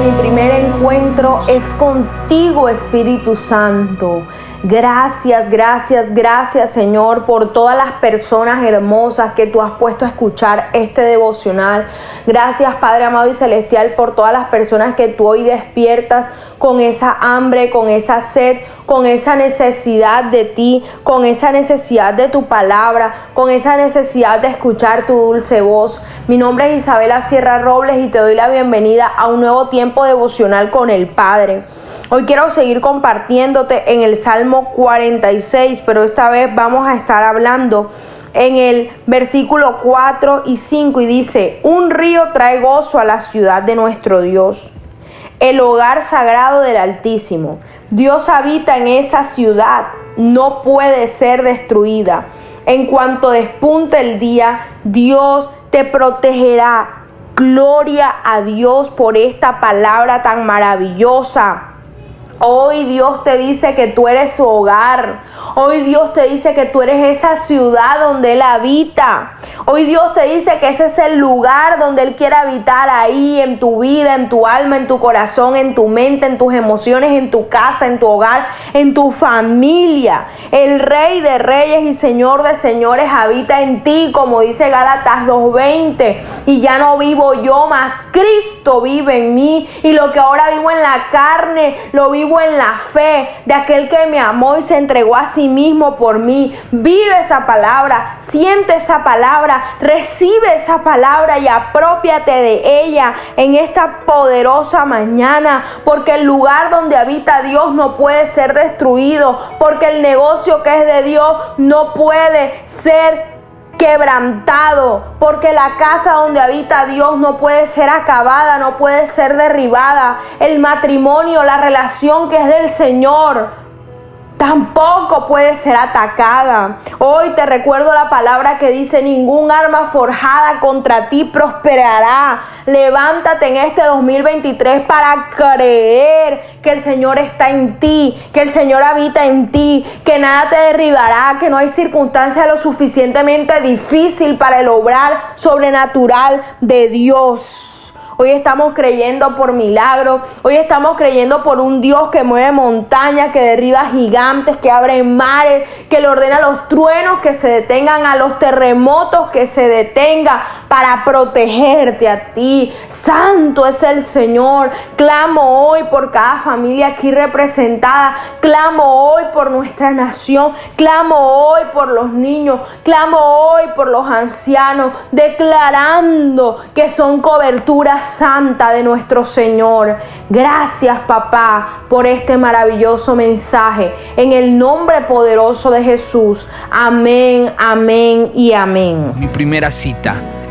mi primer encuentro es contigo, Espíritu Santo. Gracias, gracias, gracias Señor por todas las personas hermosas que tú has puesto a escuchar este devocional. Gracias Padre amado y celestial por todas las personas que tú hoy despiertas con esa hambre, con esa sed, con esa necesidad de ti, con esa necesidad de tu palabra, con esa necesidad de escuchar tu dulce voz. Mi nombre es Isabela Sierra Robles y te doy la bienvenida a un nuevo tiempo devocional con el Padre. Hoy quiero seguir compartiéndote en el Salmo 46, pero esta vez vamos a estar hablando en el versículo 4 y 5 y dice, un río trae gozo a la ciudad de nuestro Dios, el hogar sagrado del Altísimo. Dios habita en esa ciudad, no puede ser destruida. En cuanto despunte el día, Dios te protegerá. Gloria a Dios por esta palabra tan maravillosa. Hoy Dios te dice que tú eres su hogar. Hoy Dios te dice que tú eres esa ciudad donde Él habita. Hoy Dios te dice que ese es el lugar donde Él quiere habitar ahí en tu vida, en tu alma, en tu corazón, en tu mente, en tus emociones, en tu casa, en tu hogar, en tu familia. El Rey de Reyes y Señor de Señores habita en ti, como dice Gálatas 2.20. Y ya no vivo yo, más Cristo vive en mí. Y lo que ahora vivo en la carne, lo en la fe de aquel que me amó y se entregó a sí mismo por mí. Vive esa palabra, siente esa palabra, recibe esa palabra y apropiate de ella en esta poderosa mañana, porque el lugar donde habita Dios no puede ser destruido, porque el negocio que es de Dios no puede ser quebrantado, porque la casa donde habita Dios no puede ser acabada, no puede ser derribada. El matrimonio, la relación que es del Señor, tampoco puede ser atacada. Hoy te recuerdo la palabra que dice, ningún arma forjada contra ti prosperará. Levántate en este 2023 para creer que el Señor está en ti, que el Señor habita en ti, que nada te derribará, que no hay circunstancia lo suficientemente difícil para el obrar sobrenatural de Dios. Hoy estamos creyendo por milagros. Hoy estamos creyendo por un Dios que mueve montañas, que derriba gigantes, que abre mares, que le ordena a los truenos que se detengan, a los terremotos que se detengan para protegerte a ti. Santo es el Señor. Clamo hoy por cada familia aquí representada. Clamo hoy por nuestra nación. Clamo hoy por los niños. Clamo hoy por los ancianos. Declarando que son coberturas santa de nuestro Señor. Gracias papá por este maravilloso mensaje. En el nombre poderoso de Jesús. Amén, amén y amén. Mi primera cita